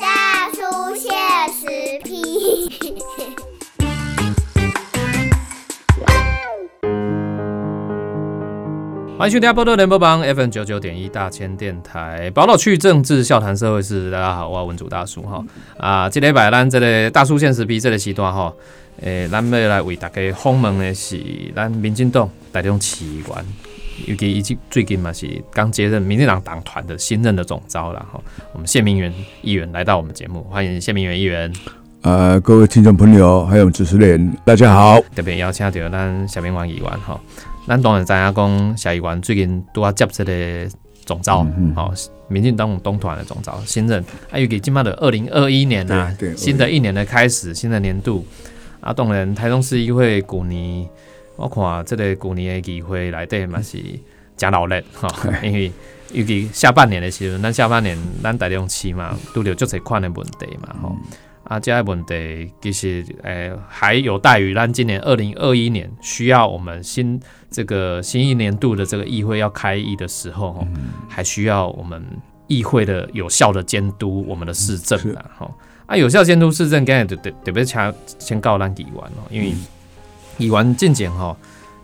大叔现实批。欢迎收听波多联播帮 FM 九九点一大千电台，宝岛区政治笑谈社会事。大家好，我文主大叔哈啊，这礼拜咱这个大叔现实批这个时段哈，诶，咱要来为大家访问的是咱民进党台中市议员，尤其以及最近嘛是刚接任民进党党团的新任的总召了哈。我们谢明元议员来到我们节目，欢迎谢明元议员。呃，各位听众朋友，还有主持人，大家好。特别邀请到咱小明王议员哈。咱当然知影讲，小议员最近拄啊接这个总召，好，民进党东团的总召新任，啊，尤其今麦的二零二一年呐，新的一年的开始，新的年度，啊，当然台中市议会古年，我看这个旧年的议会来底嘛是真闹热 哈，因为尤其下半年的时候，咱下半年咱台中市嘛，都有足侪款的问题嘛，吼。啊，这个问题其实诶还有待于咱今年二零二一年需要我们新这个新一年度的这个议会要开议的时候，哈，还需要我们议会的有效的监督我们的市政啊，哈啊，有效监督市政，刚才得得特别先先告咱议员哦，因为议员进前吼，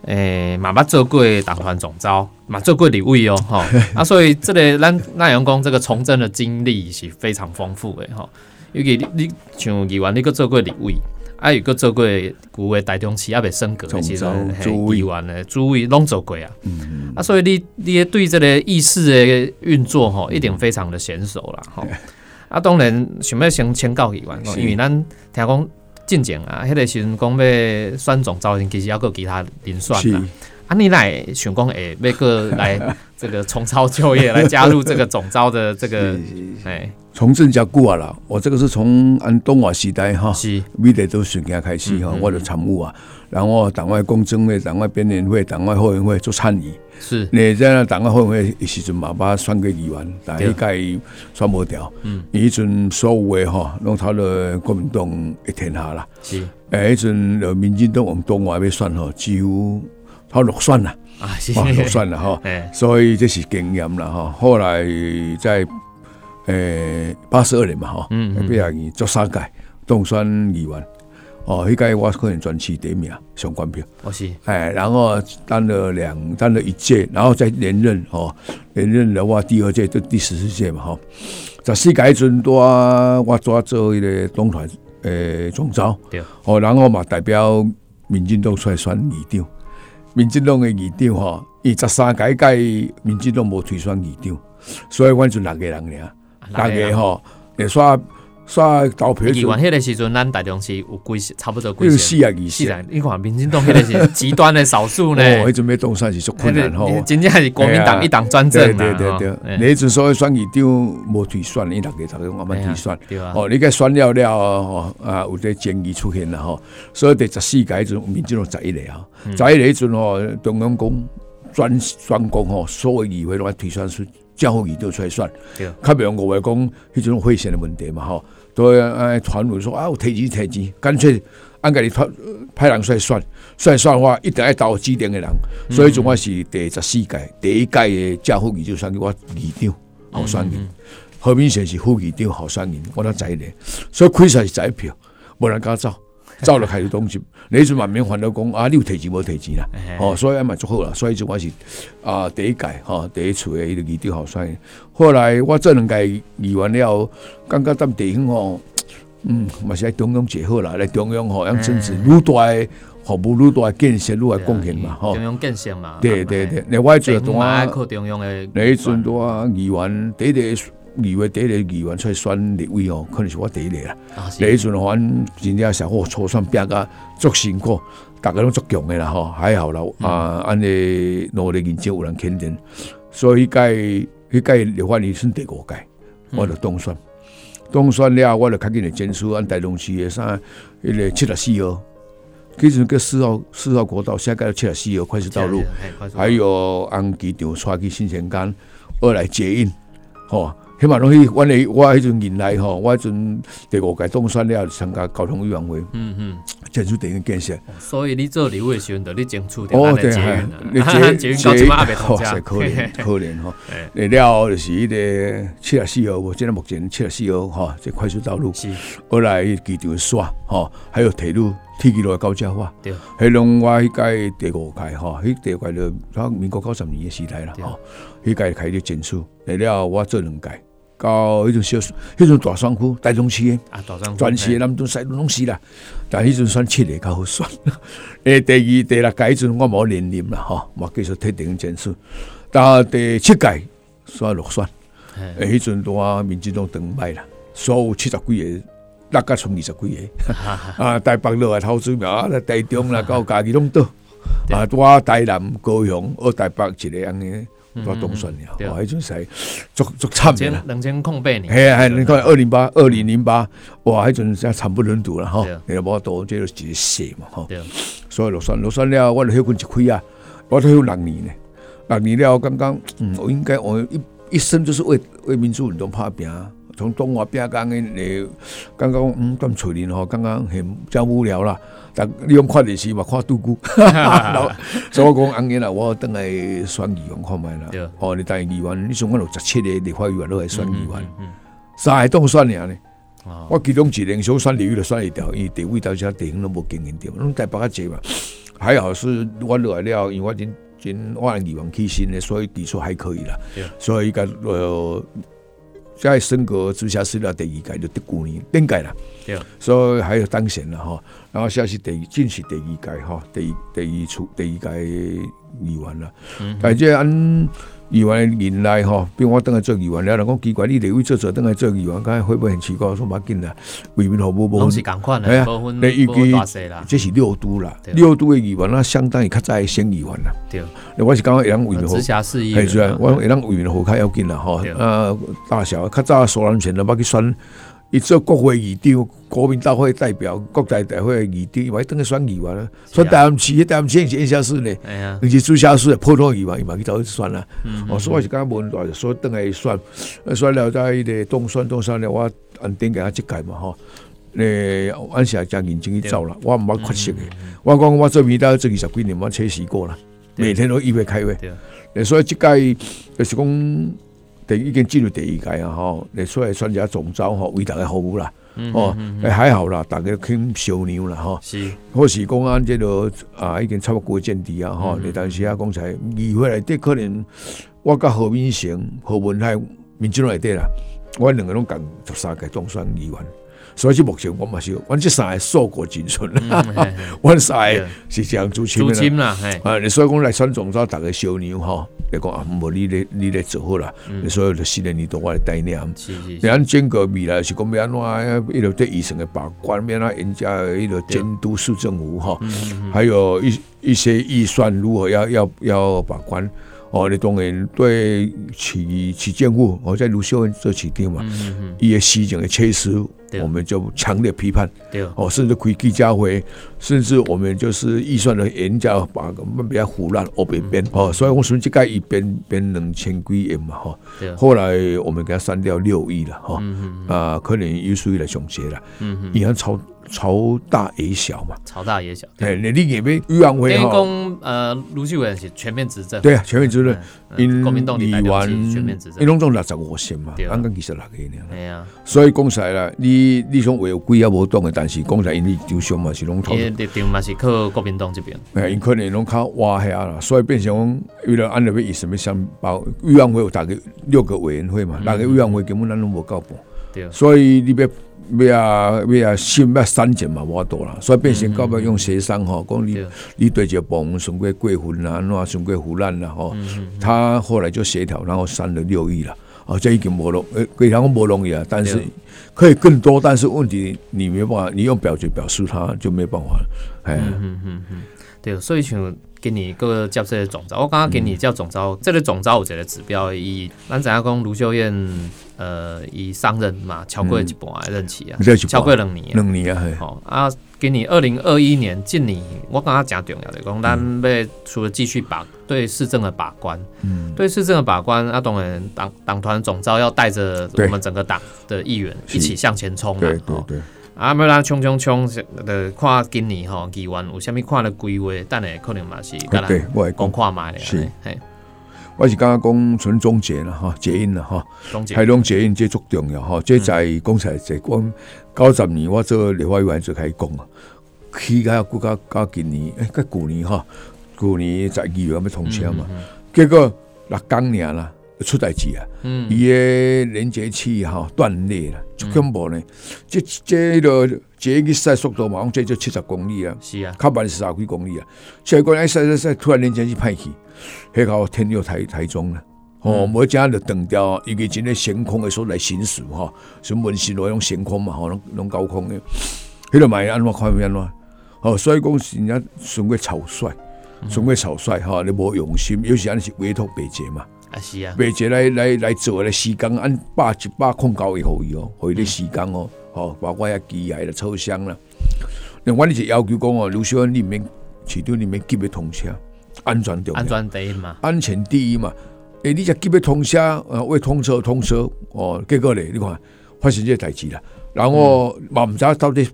诶，嘛捌做过党团总召，嘛做过立委哦，吼 啊，所以这个咱那员工这个从政的经历是非常丰富的吼。尤其你你像议员，你搁做过立委，啊，又搁做过古位台中市也未升格的时阵，议员的主委拢做过啊。嗯啊，所以你你对这个议事的运作吼，一定非常的娴熟啦。吼。啊，当然想要先请教议员，因为咱听讲进前啊，迄个时阵讲要选总召，其实要有其他人选啦。啊，你来想讲诶，要个来这个重操旧业，来加入这个总招的这个 诶，从政加久啊啦。我这个是从安东华时代哈，是，每代都选家开始哈，我就参悟啊。然后党外公政会、党外编联会、党外后援会做参与。是，你在那党外后援会时阵嘛，把选个议员，但一届选不掉。嗯，以前所有的哈，弄他的国民党一天下啦。是，诶，一阵呃，民进党往东华要选吼，几乎。他落选了啊，落算了哈，所以这是经验了哈。后来在呃八十二年嘛哈，嗯嗯，比较做三届当选议员，哦，迄届我可能全市第一名上官票，我是。哎，然后当了两当了一届，然后再连任哦，连任的话第二届就第十四届嘛吼。十四届阵多我做做迄个东团诶总召，对，哦，然后嘛代表民进党出来选议长。民进党的议长吼，伊十三届届民进党无推选议长，所以阮就六个人俩，六个吼，也说。刷投票。议员迄个时阵，咱大中是有几差不多几四啊二四。你看民进党迄个是极端的少数呢。哦，迄阵要当选是足困难 吼。真正是国民党一党专政对对对对，你一阵所以选议长无推选，你大家大家慢慢推选。哦，你个选了了哦啊，有啲争议出现啦吼。所以第十四届迄阵民进党十一个啊，十一个迄阵吼，中央讲专专攻吼，所有议会拢要推选出正好议长出来算。对。较比如我话讲，迄种会选的问题嘛吼。都要传闻说啊，我提钱提钱，干脆按家己派派人出来算，算算话一定要投指定的人，所以总我是第十四届第一届的教副议就算给我二长好选人，何明显是副议长好选人，我那在咧，所以亏是在票，无人敢走。走了开始东西，你就慢慢还到讲啊，你有提钱无提钱啦？哦，所以也蛮足好啦。所以就我是啊，第一届哈，第一次的一个议长好帅。后来我这两届议员了，感觉咱地方吼，嗯，嘛是来中央结合啦，来中央吼，让政治愈大的服务愈大的建设愈来贡献嘛，吼。中央建设嘛。对对对，你外就多啊，靠中央的。那一阵多啊，议员第一。议会第一个议员出来选立委哦，可能是我第一个啦。第一阵反真正小伙初选变个足辛苦，大家拢足强的啦吼，还好啦。啊，安尼努力研究有人肯定，所以迄届迄届立法院算第五届，我就当选。当选了，我就赶紧来检视按台中市的啥，迄个七十四号，其实个四号四号国道，现在七十四号快速道路，还有按机场出去新城干二来接应，吼。起码拢去，阮诶，我迄阵年来吼，我迄阵第五届当选了，参加交通委员会，嗯嗯，建筑电影建设。所以你做李伟时阵，你争取哦，对哈，你捷捷运到即马也未哇塞，可怜 可怜吼。诶，了就是迄个七十四号，我现在目前七十四号哈，这快速道路，是，后来机场刷吼，还有铁路。铁轨路高架化，对，迄拢我迄届第五届吼，迄第五届就从民国九十年诶时代啦，吼，迄届开始建设，来了我做两届，到迄阵小，迄阵大双区、大中区诶，啊，大双区，全市诶，南东西拢是啦，但迄阵选七个较好选，诶，第二、第六届迄阵我无连任啦，吼，我继续铁定建设，到第七届选落选，诶，迄阵我民进党登败啦，所有七十几个。大概从二十几个。啊，台北落来投资苗啊，台中啦，到家己拢倒啊，我台南高雄，二台北一个安尼，我当选了，哇，迄阵是足足惨的两千空八年，系啊系，你看二零八二零零八，哇，迄阵真惨不忍睹了哈，你无多，这就是血嘛吼，所以落选落选了，我迄份一开啊，我都有六年呢，六年了，刚刚嗯，我应该我一一生就是为为民族运动拍拼。从中华边讲诶，刚刚嗯，咁翠林吼，刚刚很真无聊啦。但你用看电视嘛，看杜姑，所以我讲安尼啦，我等来选议员看卖啦。哦，你当议员，你想我六十七个立法议员都系选议员，三个当选尔呢。我其中一年想选立委就选一条，因为地位到遮地方都无经验掉，拢台北较济嘛。还好是我落来了，因为我真真我议员起薪的，所以技术还可以啦。所以伊个呃。在升格直辖市了第二届就第九年顶届啦，所以还有当选了哈，然后现在是第进是第二届哈，第第二处第二届议员了，但这按。议员引来吼，比如我等来做议员了，人讲奇怪，你立委做做等来做议员，刚才会不会很奇怪？说冇紧啦，为民服务无？拢是共款诶，无分无大细啦。这是六都啦，六都的议员那相当于较早先议员啦。对，我是感觉会人为民服直辖市议员，是啊，我让为民服务较要紧啦吼。啊，大小较早所人权的，要去选。伊做国会议长、国民大会代表、国代大会议长，伊话等于选议员啦。选台南市，台南市是直辖市呢，而且直辖市普通议员，伊嘛去走去选啦。哦，所以是讲无大，所以等于选，选了在迄个东选东选了，我按顶给他即届嘛吼。诶，按下将认真去走啦，我毋捌缺席的。我讲我做媒体做二十几年，我缺席过啦，每天都预备开会。所以即届就是讲。第已经进入第二届啊！吼，你出来参加总招吼，为大家服务啦。哦，诶，还好啦，大家肯小牛啦，吼。是，或是公安这个啊，已经差不多见底啊，吼。你但是啊，刚才议会内底可能我甲何明成、何文海、民进党内底啦，我两个拢共十三届总选议员。所以目前我嘛是，我这三个硕果仅存啦。我三个是这样主亲啦，啊，你所以讲来选总招，大家小牛吼。你讲啊，无你咧，你咧做好啦。你所有的新人你都我来带念。你按整个未来是讲要安怎，一路对医生的把关，免啊人家一路监督市政府哈，还有一一些预算如何要要要把关。哦，你当然对起起建户，我在卢秀恩做起点嘛，伊个市政的缺失，我们就强烈批判。哦，甚至开记家回，甚至我们就是预算的人家把比较胡乱哦，边边哦，所以我说这个一边边两千几亿嘛哈。后来我们给他删掉六亿了哈，啊，可能又属于来总结了，嗯，银行超。朝大也小嘛，朝大也小。对，你你也没余安会哈。公呃，卢秀文是全面执政。对啊，全面执政。因国民党议员全面执政，因拢总六十五席嘛，刚刚其实六个呢。对啊。所以讲起来啦，你你想为几也无动的，但是讲起来因为就上嘛是拢投。立场嘛是靠国民党这边。哎，因可能拢靠挖下啦，所以变成为了安那边以什么想把委员会有大概六个委员会嘛，那个委员会根本咱拢无搞半。对啊。所以你别。要啊要啊，新要删减嘛，无多啦，所以变成到尾用协商吼，讲你你对这部门顺过过分啊，喏顺过胡乱啦吼，他后来就协调，然后删了六亿了，哦，这已经无容，诶，非常不容易啊，但是可以更多，但是问题你没办法，你用表决表示他就没办法了，哎，嗯嗯嗯，对，所以像。给你各个叫这些总招，我刚刚给你叫总招，这个总招我觉得指标以咱怎样讲卢秀燕，呃，以上任嘛，超过一半任期啊，超过两年，两年啊，好啊，给你二零二一年，今年我刚刚讲重要的，讲咱要除了继续把对市政的把关，嗯，对市政的把关，啊，当然党党团总招要带着我们整个党的议员一起向前冲啊，对对对，啊，要咱冲冲冲的看今年吼议员有虾米看的规划，等下可能嘛是，对，我讲。看卖的，是，我是刚刚讲纯终结了哈，结印了哈，台中结印这足重要哈，这在讲起来在讲九十年我做立法委员就开始讲啊，起个国家到今年，诶，个旧年哈，旧年十二月要通车嘛，结果六刚年啦出代志啊，伊个连接器哈断裂了，足恐怖呢，这这个这个赛速度嘛，讲这就七十公里啊，是啊，较慢是十几公里啊，结果哎赛赛赛突然连接器派去。迄个天佑台台中了，哦，每家就断掉，伊个真个悬空的时候来行驶哈，什么文心路用悬空嘛，吼，拢拢高空的，迄个会安怎看安怎，哦，所以讲是人家纯个草率，纯个草率哈，你无用心，有时安是委托白姐嘛，啊是啊，白姐来来来做来时间按百一百控高以后伊哦，互伊的时间哦，哦，包括遐机械的车厢啦，另外你就要求讲哦，刘小安里面市场里面急要通车。安全重要，安全第一嘛，安全第一嘛。诶，你只急要通车，呃，为通车通车哦。结果咧，你看发生这代志啦。然后嘛唔知到底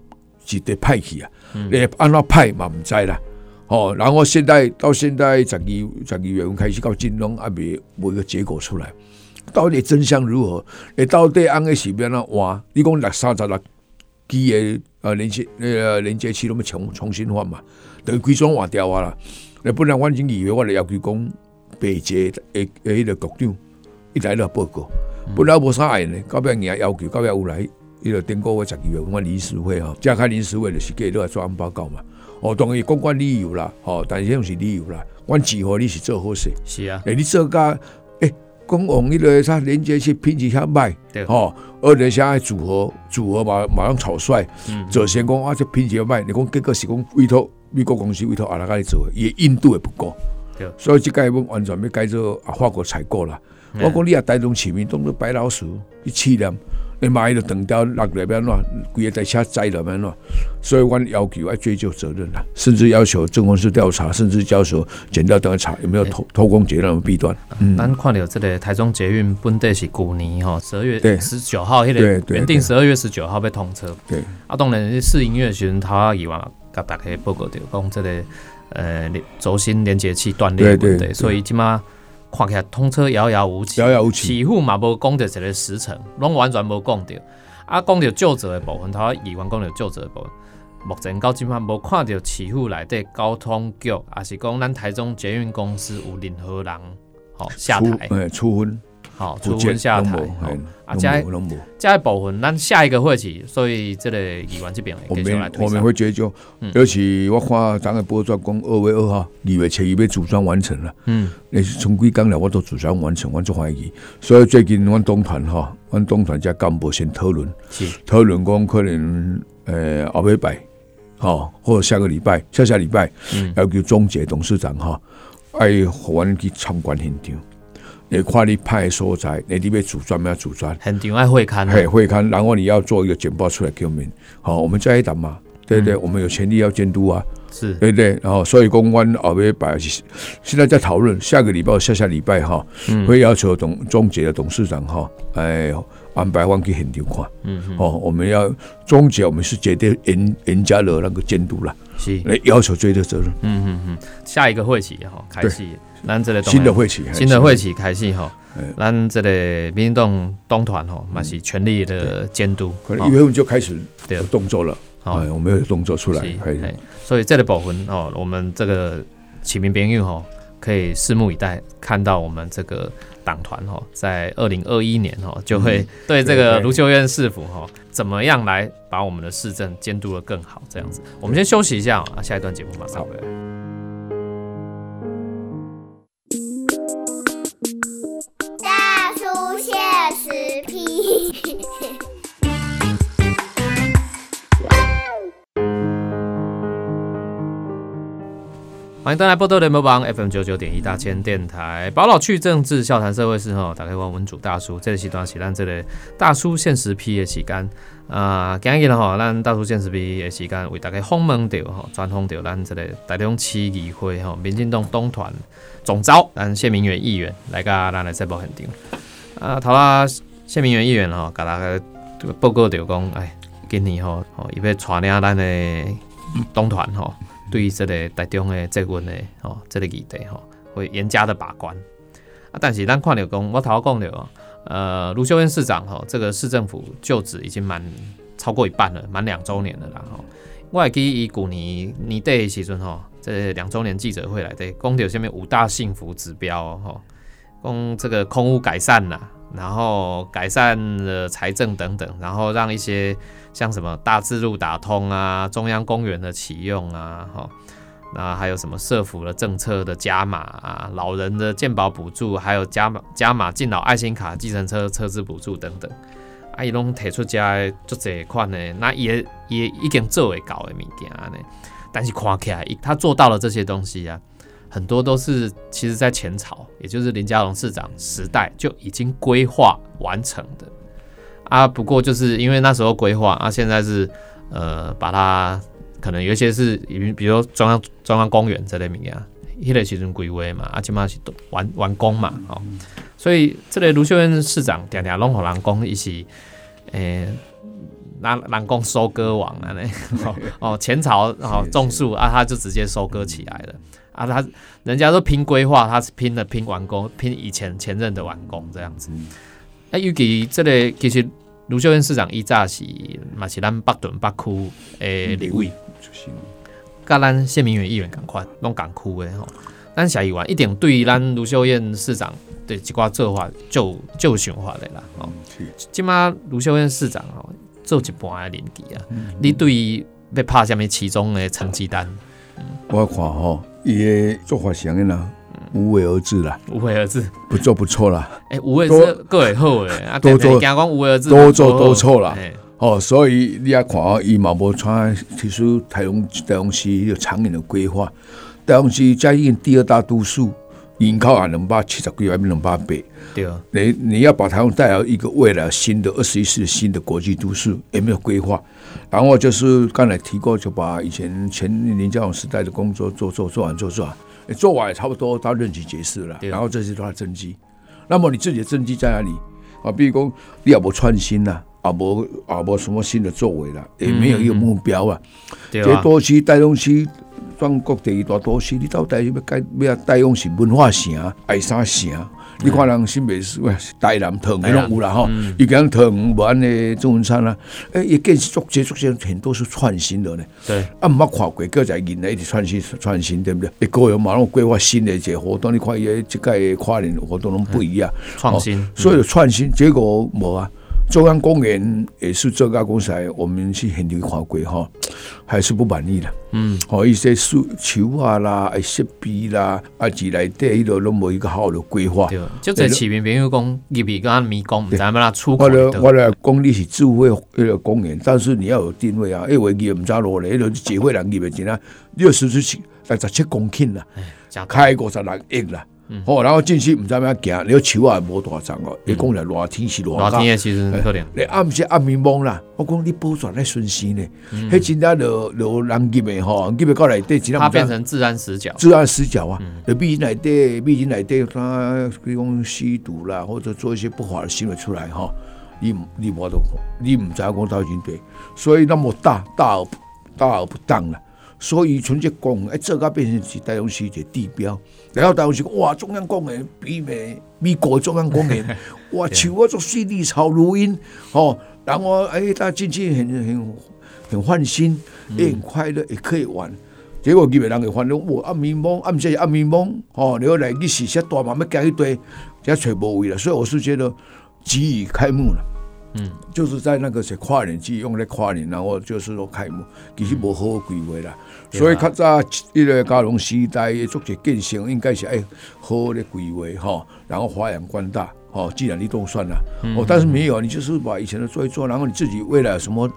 是得派去啊？你安怎派嘛毋知啦。哦，然后现在到现在十二十二月份开始到金龙，还没冇个结果出来。到底真相如何？你到底安个是边啊？哇！你讲六三十六基诶，呃连接那个连接器那么重重新换嘛？等于规装换掉啊啦。那本来我已经以为我来要求讲，北捷诶诶，迄个局长一来了报告，本来无啥爱呢，到尾硬要求，到尾有来，伊个顶个月十二月份我临时会吼，加开临时会就是给都来做案报告嘛。哦，当然公关理由啦，哦，但是种是理由啦。阮只何你是做好事，是啊。诶，你做甲诶，讲往迄个啥连接器品质遐歹，吼，二连下组合组合嘛马上草率，做先讲啊，这品质歹，你讲结果是讲委托。美国公司委托阿拉家里做，也印度也不够，所以这个要完全要改做啊法国采购啦。我讲你也带动市民，当做白老鼠去试验，你买了等掉落来边喏，规个在车载了边喏，所以阮要求要追究责任啦，甚至要求政公司调查，甚至要求检调调查有没有偷偷工减料的弊端。嗯，咱看到这个台中捷运本地是去年吼十二月十九号，迄个原定十二月十九号被通车。对，啊，当然试营运时阵，他以往。甲大家报告着讲，这个呃轴心连接器断裂问题，所以即马看起来通车遥遥无期，遥遥无期，起付嘛无讲着一个时辰，拢完全无讲着。啊，讲着就职的部分，他以往讲着就职的部分，目前到即马无看到起付内底交通局，也是讲咱台中捷运公司有任何人好下台。好，出分下台，啊，加加部分，咱下一个会期，所以这个议员这边我们我们会追究，尤其我看咱个波转讲二月二号，二月七日被组装完成了，嗯，那是从几刚了，我都组装完成，我就怀疑，所以最近我东团哈，我东团加干部先讨论，是。讨论讲可能呃后尾拜，好，或者下个礼拜，下下礼拜，嗯，要叫终结董事长哈，爱互阮去参观现场。你看你派所在，你这边组专没有组专？很定爱会刊，嘿会刊，然后你要做一个简报出来给我们。好，我们再一档嘛，对对，我们有权利要监督啊，是。对对。然后，所以公关后尾摆，现在在讨论下个礼拜、下下礼拜哈，会要求董终结的董事长哈，哎，安排我去现场看。嗯嗯。哦，我们要终结，我们是绝对严严加的那个监督了，是来要求追究责任。嗯嗯嗯。下一个会期哈，开始。咱这个新的会期，新的会期开始哈，咱这个民进党东团吼，嘛是全力的监督，可能一月份就开始有动作了，哎，我们有动作出来，可以。所以这个部分哦，我们这个启明编运吼，可以拭目以待，看到我们这个党团哈，在二零二一年哈，就会对这个卢秀燕市府哈，怎么样来把我们的市政监督的更好，这样子。我们先休息一下啊，下一段节目马上回来。欢迎登来波多联播榜 FM 九九点一大千电台，宝老去政治笑谈社会事吼，打开我文主大叔，这个时段是咱这个大叔现实批的时间啊，今日吼，咱大叔现实批的时间为大家访问到吼，专访到咱这个台中市议会吼，民进党东团总召，咱谢明远议员来甲咱来这部肯定啊，头啦谢明远议员吼，甲大家报告着讲，哎，今年吼吼伊要带领咱的东团吼。对于这个台中的这份的哦，这个议题吼，会严加的把关啊。但是咱看到讲，我头讲了，呃，卢秀燕市长吼，这个市政府就职已经满超过一半了，满两周年了啦吼。我还记伊古年年底的时阵吼，这两周年记者会来的，讲到下面五大幸福指标吼，讲这个空屋改善啦，然后改善了财政等等，然后让一些。像什么大智路打通啊，中央公园的启用啊，哈，那还有什么社福的政策的加码啊，老人的健保补助，还有加码加码敬老爱心卡、计程车车资补助等等，啊，伊拢提出加做这款呢，那也也已经做为搞的物件呢，但是看起来他做到了这些东西啊，很多都是其实在前朝，也就是林佳龙市长时代就已经规划完成的。啊，不过就是因为那时候规划啊，现在是呃，把它可能有一些是，比比如中央中央公园这类物件，迄个时阵规划嘛，啊，起码是完完工嘛，哦，所以这类卢秀燕市长常常拢互人讲伊是诶，拿人工收割王啊，那，哦，前朝哦种树啊，他就直接收割起来了，啊，他人家都拼规划，他是拼的拼完工，拼以前前任的完工这样子，啊，尤其这个其实。卢秀燕市长伊早是嘛是咱北屯北区诶立委，甲咱谢明远议员共款，拢共区诶吼。咱下议员一定对咱卢秀燕市长对即寡做法就就想法的啦。哦，即马卢秀燕市长吼做一半的年纪啊，你对于要拍什么其中的成绩单？我看吼，伊的做法是安尼啦。无为而治啦，无为而治，不做不错啦。哎，无为是各位好诶，多做，讲无为而治，多做多错啦。哦，所以你也看哦，伊嘛无穿其实台中台中市有长远的规划。台中市嘉义第二大都市，人口啊两百七十几万，两百八。对啊，你你要把台湾带到一个未来新的二十一世纪新的国际都市，有没有规划？然后就是刚才提过，就把以前前林佳龙时代的工作做做做完做做完。做完也差不多，他任期结束了，然后这是他的政绩。那么你自己的政绩在哪里啊？比如讲，你也无创新呐，啊无啊无什么新的作为了，也没有一个目标啊。这多区带动区，全国第一大都市，你到底要改要带动是文化城、爱啥城？你看人新北市喂，台南藤那种有啦哈，一个藤无安尼中文餐啦，哎，也更是做接触些很多是创新的呢。对，啊，毋捌看过各在引来一直创新创新，对不对？一个月马上规划新的一个活动，你看也这个跨年活动拢不一样，创新，所以创新结果无啊。中央公园也是这家公司，我们去很多看过哈，还是不满意的。嗯，哦，一些树树啊啦，设备啦，啊，自来底迄度拢无一个好的规划。对，就在市民朋友讲，入边跟迷宫，唔知咩啦出口。我咧，我咧讲你是智慧那个公园，但是你要有定位啊，因为伊唔知落嚟，迄度智慧人入边进来，六十七六十七公顷啦，开五十六亿啦。好，然后进去唔知咩行，你个树也无大长哦。你讲来热天是热天其实可怜。你暗时暗暝蒙啦，我讲你保全咧顺心呢，迄真正落落人入的吼，入的过来底，它变成自然死角，自然死角啊！有毕竟来底，毕竟来底，他比如讲吸毒啦，或者做一些不法的行为出来哈，你你无都你唔知讲到底对，所以那么大大而大而不当了。所以纯粹讲，哎，这个变成是台中市的地标。然后台中市哇，中央公园媲美美国中央公园，哇，树啊，做水绿草如茵哦。然后哎，大家进去很很很欢心，也很快乐，也可以玩。结果几个人给烦恼，我暗迷蒙，暗时暗迷蒙哦。然后来去时些大嘛要加一堆，加全部位了。所以我是觉得即已开幕了。嗯，就是在那个是跨年季用来跨年，然后就是说开幕，其实无好规划啦。所以较早一个嘉隆时代做些建设，应该是哎好的规划吼，然后发扬光大哦。既然你都算了，哦，但是没有，你就是把以前的做一做，然后你自己未来什么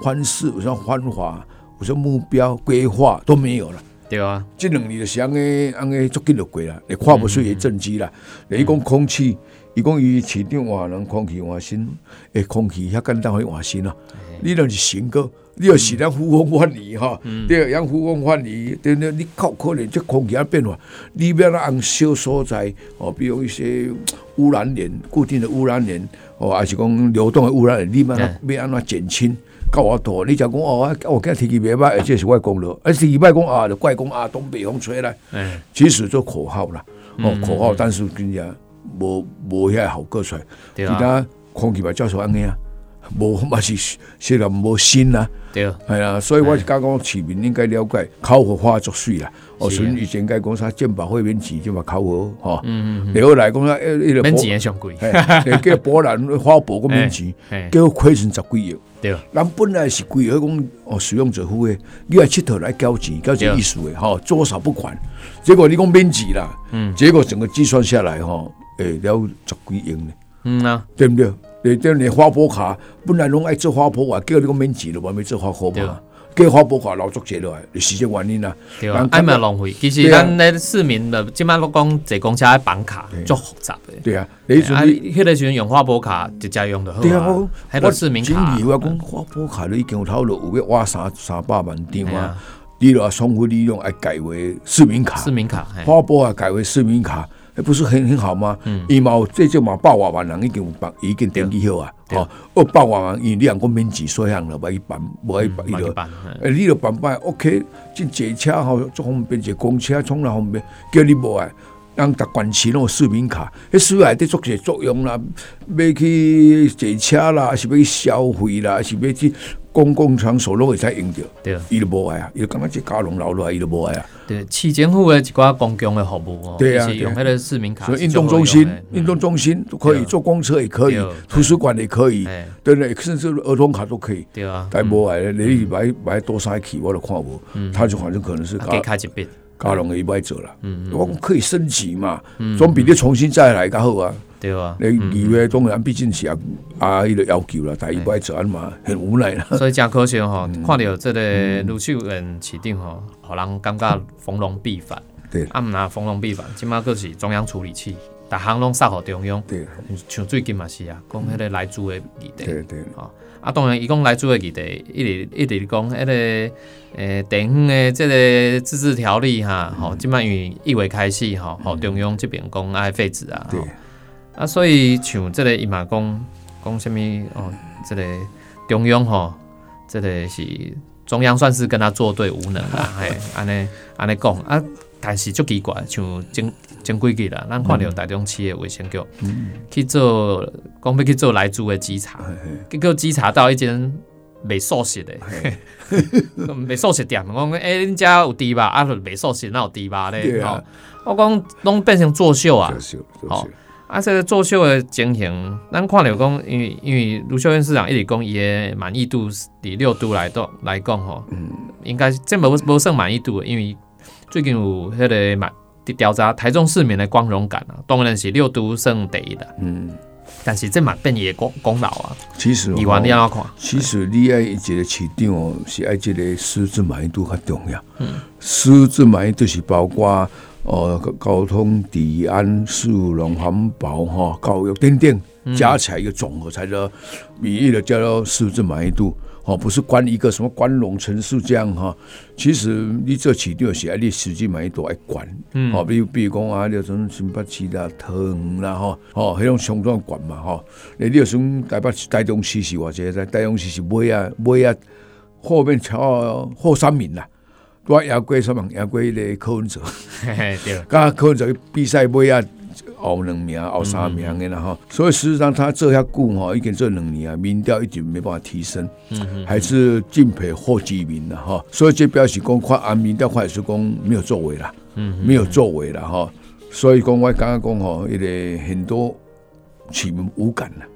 欢事，什么欢华，我说目标规划都没有了。对啊，这两年就是安尼安尼足紧就过啦，你看不出也政绩啦。你讲空气，伊讲伊市场换人空气换新，诶，空气遐简单可以换新啊。你若是新个，你要是咱呼风唤雨哈，对，让呼风唤雨，对对，你靠可能这空气啊变化，你要那按小所在哦，比如一些污染源、固定的污染源哦，还是讲流动的污染源，你要要安怎减轻？到我多，你就讲哦，我今天天气袂歹，而且是外公了，而且天气歹讲啊，就怪讲啊，东北风吹来，其实做口号啦，哦，口号，但是真正无无遐效果出来，其他空气嘛，照常安尼啊。无嘛是虽然无新啊，对，系啊，所以我是讲讲市民应该了解烤火花作祟啦。哦，纯以前该讲啥健保会免钱就嘛烤火吼，嗯嗯，然后来讲啊，一个免钱上贵，诶，叫波兰 花博个免钱，叫亏成十几亿，对，人本来是贵，而讲哦使用者付费，你来佚佗来交钱，交钱意思诶，吼，多少不管，结果你讲免钱啦，嗯，结果整个计算下来吼，诶，了十几亿呢，嗯啊，对不对？你这你花博卡本来拢爱做花博啊，叫你个免钱了，我没做花博嘛。叫花博卡老足钱落来，你时间原因啊。对啊，爱咪浪费。其实咱咧市民的，即摆讲坐公车爱绑卡，足复杂的。对啊，你迄个时阵用花博卡直接用就好对啊，还个市民卡。我讲花博卡你已经有头路有要挖三三百万张啊，你若重复利用爱改为市民卡。市民卡，花博啊改为市民卡。那不是很很好吗？伊嘛这就嘛百外万人已经有办，已经登记好啊。哦，二百万万，因两个免几所项了，无一办，无一办，伊就，诶，你就办办，OK，进坐车吼，足方便，坐公车从来方便，叫你无爱，让达关市那个市民卡，迄市内底做些作用啦，要去坐车啦，是要去消费啦，是要去。公共场所拢会使用着，对，伊就无爱啊，伊就感觉即家龙留落来，伊就无爱啊。对，市政府的一寡公共的服务哦，对啊，用迄个市民卡，所以运动中心、运动中心都可以，坐公车也可以，图书馆也可以，对。不对？甚至儿童卡都可以。对啊，但无爱，你买买多少起我都看无，他就反正可能是给开一笔，家龙也不爱做了。嗯嗯，我可以升级嘛，总比你重新再来较好啊。对啊，你二月当然毕竟是啊啊伊个要求啦，但伊不爱做安嘛，很无奈啦。所以真可惜吼，看到这个卢秀燕市长吼，互人感觉逢龙必反。对，啊毋若逢龙必反，即马佫是中央处理器，逐项拢撒互中央。对，像最近嘛是啊，讲迄个来租的议题。对对。吼，啊当然伊讲来租的议题，一直一直讲迄个诶地方的即个自治条例哈，吼，即摆因为一为开始吼，吼中央即边讲爱废止啊。对。啊，所以像即个伊嘛讲讲什么哦，这个中央吼，这个是中央算是跟他作对无能啦，嘿，安尼安尼讲啊，但是足奇怪，像前前几日啦，咱看到台中市的卫生局去做讲要去做来住的稽查，结果稽查到一间卖素食的，卖 素食店，我讲诶，恁遮有猪吧？啊，卖素食哪有猪吧咧？吼，我讲拢变成作秀啊，吼。啊，这个作秀的情形，咱看了讲，因为因为卢秀燕市长一直讲伊的满意度伫六度来到来讲吼，嗯，应该这无无算满意度，因为最近有迄个嘛调查台中市民的光荣感啊，当然是六都算第一的，嗯，但是这嘛变伊的功功劳啊，其实你玩你要看，其实你爱一个市长是爱一个师资满意度较重要，嗯，师资满意度是包括。哦，交通、治安、市容、环保、哈、教育等等，加起来一个总和，才叫民意的叫做市政满意度。哦，不是关一个什么关龙城市这样哈。其实你这起定是爱你实际满意度爱管。嗯。哦，比如比如讲啊，你种新北市啦、桃园啦哈，哦，迄种相当管嘛哈。你你从台北台中市是偌济在台中市是买啊买啊后面超后三名啦。我也过什么？也过个柯文哲，对，甲柯文哲比赛尾啊，后两名、后三名的啦哈。所以事实上，他这下久哈，已经这两年啊，民调一直没办法提升，还是敬佩霍基民的哈。所以这表示讲，快按民调快是讲没有作为啦，没有作为了哈。所以讲我刚刚讲吼，一个很多市民无感啦，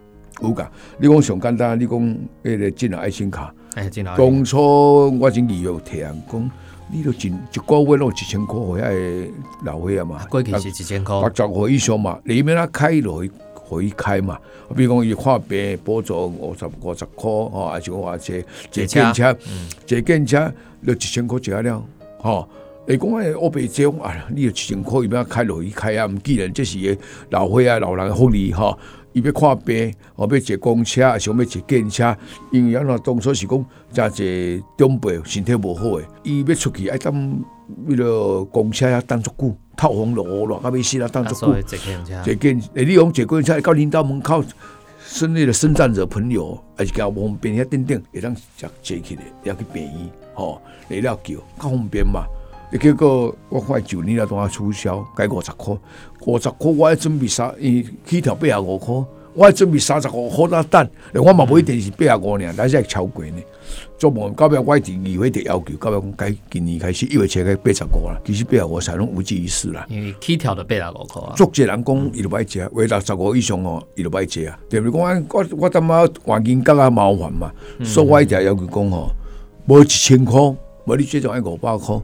无感。你讲上简单，你讲那个进了爱心卡，哎，进了。当初我经理有提案讲。你都进一个月拢一千块，遐个老岁啊嘛，过去是一千块，八十岁以上嘛，里面啊开落去可以开嘛。比如讲伊看病补助五十五十块，吼，还是讲话坐坐电车，坐电车就一千块就了，吼。诶，讲诶，我白种啊，你有钱可以要开落去开啊，毋既然这是个老岁啊、老人福利吼，伊要看病，哦，要坐公车，啊，想要坐电车，因为安怎当初是讲，真济长辈身体无好诶，伊要出去爱等迄个公车啊，等足久，透风落雨落，啊，要死啊，等足久。坐电，诶，你讲坐公车到领导门口，生那个生战者朋友，还是交方便遐等等，会当食坐起来，也去病院，吼，来了叫，较方便嘛。结果我看九年了，都要取消，改五十块，五十块我还准备三，伊起条八十五块，我还准备三十五块那等，我嘛不一定是八十五呢，但是超过呢。做梦到尾我第二会的要求，到尾讲改今年开始一月切开八十五啦，其实八十五才拢无济于事啦。因为起条的八十五块啊，足者人讲伊就歹食，为六十五以上哦，伊就歹食啊。对不对？讲我我他妈环境更加麻烦嘛，所以我一直要求讲吼，无一千块，无你最少爱五百块。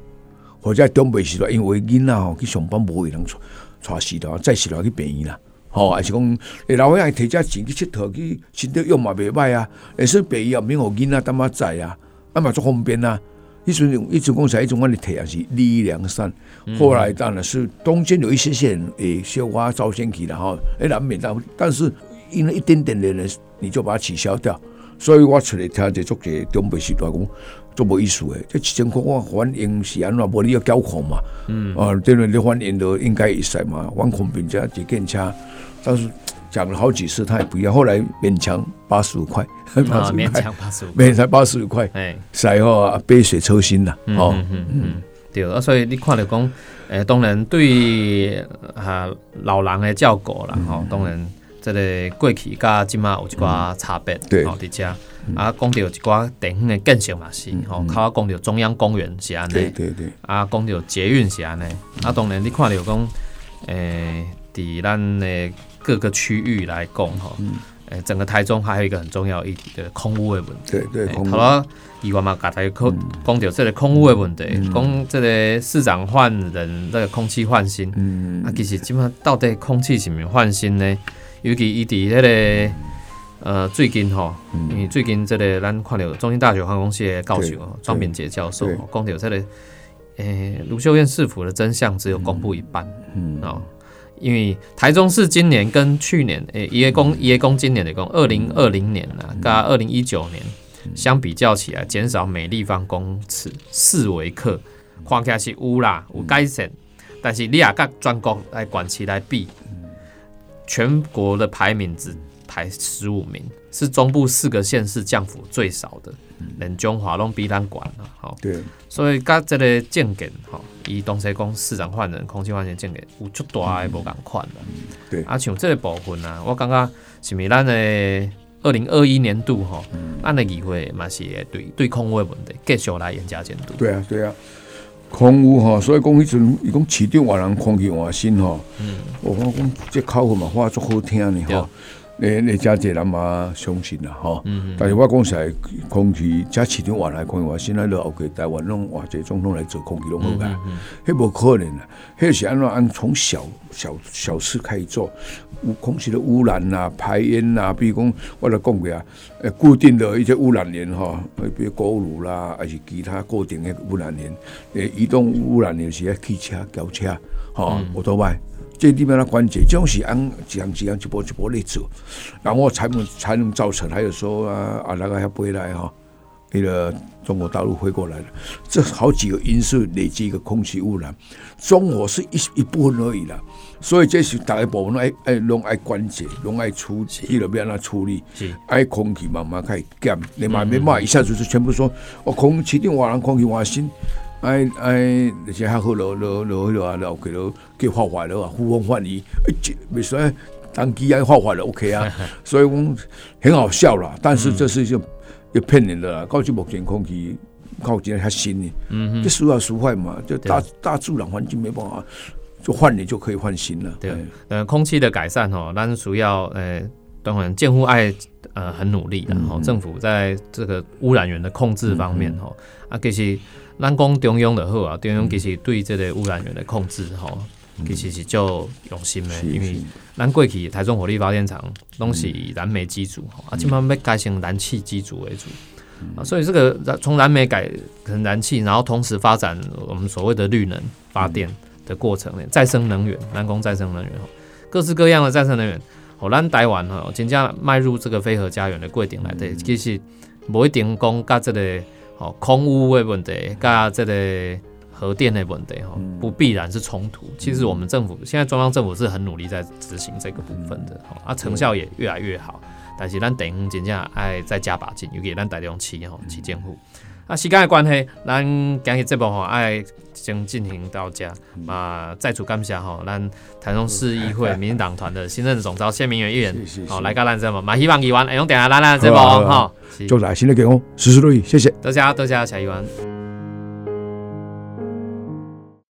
或者中辈时代，因为囡仔吼去上班无人带带时代，再时代去病院啦，吼，还是讲诶老伙仔摕只钱去佚佗去身体用嘛袂歹啊，会说病院也免互囡仔当妈在啊，啊嘛足方便啊。迄阵迄阵讲起迄阵我哋摕也是利益良善，后来当然是中间有一些些人诶小花招先去了吼，诶难免但但是因为一点点的人你就把它取消掉，所以我出来听这足个中辈时代讲。做无意思诶，这一千块我反应是安怎？无你要交款嘛？嗯，啊，对了，你反应都应该会使嘛。往空平价一更差，但是讲了好几次，他也不要。后来勉强八十五块，勉强八十五，勉强八十五块，哎，使吼杯水车薪啦。哦，嗯嗯，对啊，所以你看了讲，诶，当然对啊老人诶照顾啦，吼，当然这个过去甲即马有一寡差别，对，伫遮。啊，讲到一寡地方的建设嘛是，吼，靠讲到中央公园是安尼，对对对，啊，讲到捷运是安尼，啊，当然你看到讲，诶，伫咱的各个区域来讲，吼，诶，整个台中还有一个很重要一的空污的问题，对对，好了，以前嘛，甲台讲讲到这个空污的问题，讲这个市长换人，这个空气换新，嗯，啊，其实基本上到底空气是毋是换新呢？尤其伊伫迄个。呃，最近吼，因为最近这个咱看到中心大学航空系的教授哦，庄炳杰教授讲到这个，诶，卢秀燕市府的真相只有公布一半，嗯。哦，因为台中市今年跟去年，诶，一月公一月公今年的公，二零二零年啊，跟二零一九年相比较起来，减少每立方公尺四维克，看起来是有啦，有改善，但是你也跟全国来管起来比，全国的排名只。排十五名，是中部四个县市降幅最少的。连中华拢比咱管了，好。对。所以甲这个建检，哈，伊东西讲市长换人，空气换人建检有足大诶无共款的。对。啊，像这个部分啊，我感觉是咪咱的二零二一年度哈，咱的议会嘛是会对对空污的问题继续来严加监督。对啊，对啊。空污哈，所以讲迄阵伊讲市长换人空气换新哈。嗯。我讲讲这口号嘛，话足好听呢哈。你你真侪人嘛相信啦吼，但是我讲实在，空气加市场换来看话，现在都 OK，台湾拢哇这总统来做空气拢好噶，迄无可能啊，迄是安怎按从小小小事开始做，污空气的污染啊、排烟啊，比如讲我来讲过啊，呃，固定的一些污染源哈，比如锅炉啦，还是其他固定的污染源，诶，移动污染源是汽车、轿车，哈，摩托外。这里面的关节，这种是按这样这样一波一波来做，然后才能才能造成，还有说啊啊那个还回来哈，那个中国大陆回过来了，这好几个因素累积一个空气污染，中国是一一部分而已啦，所以这是大家部分爱爱拢爱关节，拢爱处理，了变来处理，爱空气慢慢开始减，你慢慢慢一下子就全部说，哦空气定瓦人空气瓦新。哎哎，那些还好了了了了了，OK 了，给画坏了啊，呼风唤雨，哎，没说当机啊画坏了，OK 啊，所以讲很好笑啦。但是这是就要骗人的啦，高级目前空气靠近较新的，嗯哼，这输要输坏嘛，就大大自然环境没办法，就换你就可以换新了。对，呃，空气的改善哦，但是主要呃，当然建户爱呃很努力，然后政府在这个污染源的控制方面哦，啊，其实。咱讲中央就好啊，中央其实对这个污染源的控制吼，其实是较用心的，因为咱过去台中火力发电厂拢是以燃煤机组吼，啊，即满要改成燃气机组为主，啊，所以这个从燃煤改成燃气，然后同时发展我们所谓的绿能发电的过程，再生能源、南工再生能源，各式各样的再生能源。哦，咱台湾吼，真正迈入这个非核家园的过程来的，其实不一定讲甲这个哦空污的问题，甲这个核电的问题吼，不必然是冲突。其实我们政府现在中央政府是很努力在执行这个部分的，啊，成效也越来越好。但是咱等真正爱再加把劲，尤其咱台中市吼市政府。啊，时间的关系，咱今日这部吼爱先进行到这，啊，再次感谢吼，咱台中市议会民进党团的新任总召谢明远议员，好来到咱这嘛，嘛希望议员会用点下咱咱这部吼，祝大新的健康，事事如意，谢谢，多谢多谢谢议员。